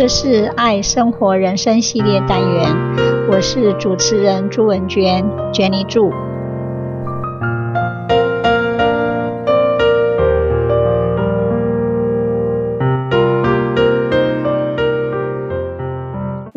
这是爱生活人生系列单元，我是主持人朱文娟，Jenny 祝。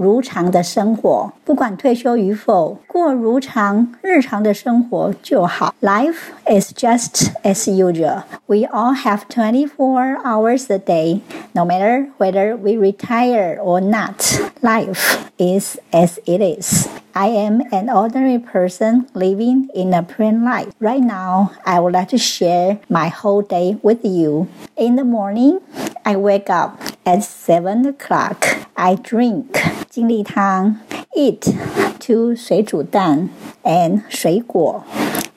如常的生活，不管退休与否，过如常日常的生活就好。Life is just as usual. We all have 24 hours a day. No matter whether we retire or not, life is as it is. I am an ordinary person living in a plain life. Right now, I would like to share my whole day with you. In the morning, I wake up at 7 o'clock. I drink 精力汤, eat two 水煮蛋 and 水果.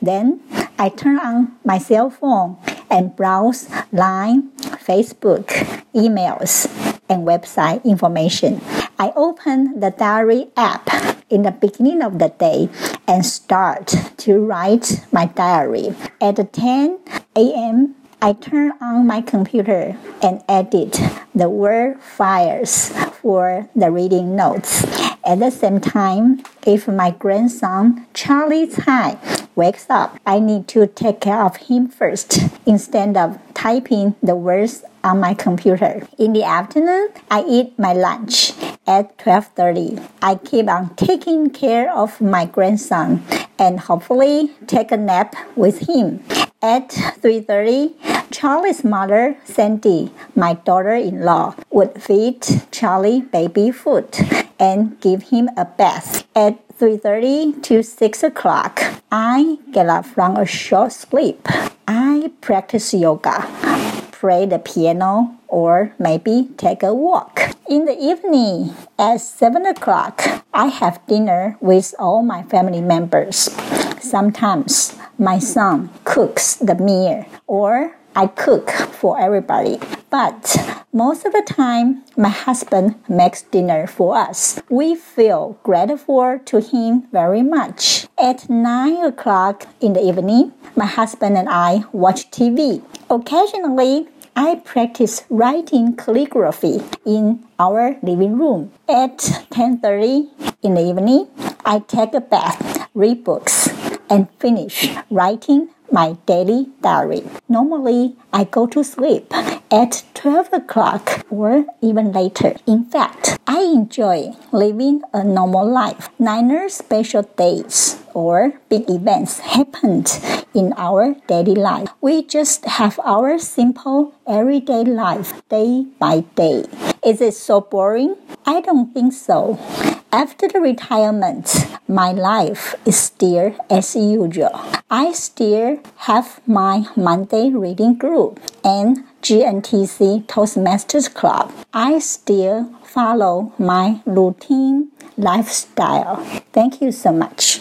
Then I turn on my cell phone and browse Line, Facebook, emails, and website information. I open the diary app in the beginning of the day and start to write my diary. At 10 a.m., I turn on my computer and edit the Word files for the reading notes. At the same time, if my grandson Charlie Tsai wakes up, I need to take care of him first instead of typing the words on my computer. In the afternoon, I eat my lunch at 12:30. I keep on taking care of my grandson and hopefully take a nap with him. At 3:30, Charlie's mother, Sandy, my daughter-in-law, would feed Charlie baby food and give him a bath. At 3.30 to 6 o'clock, I get up from a short sleep. I practice yoga, play the piano, or maybe take a walk. In the evening, at 7 o'clock, I have dinner with all my family members. Sometimes my son cooks the meal or I cook for everybody. But most of the time, my husband makes dinner for us. We feel grateful to him very much. At 9 o'clock in the evening, my husband and I watch TV. Occasionally, I practice writing calligraphy in our living room. At 10:30 in the evening, I take a bath, read books, and finish writing my daily diary. Normally, I go to sleep at 12 o'clock or even later. In fact, I enjoy living a normal life. Neither special days or big events happened in our daily life. We just have our simple everyday life day by day. Is it so boring? I don't think so. After the retirement, my life is still as usual. I still have my Monday reading group and GNTC Toastmasters Club. I still follow my routine lifestyle. Thank you so much.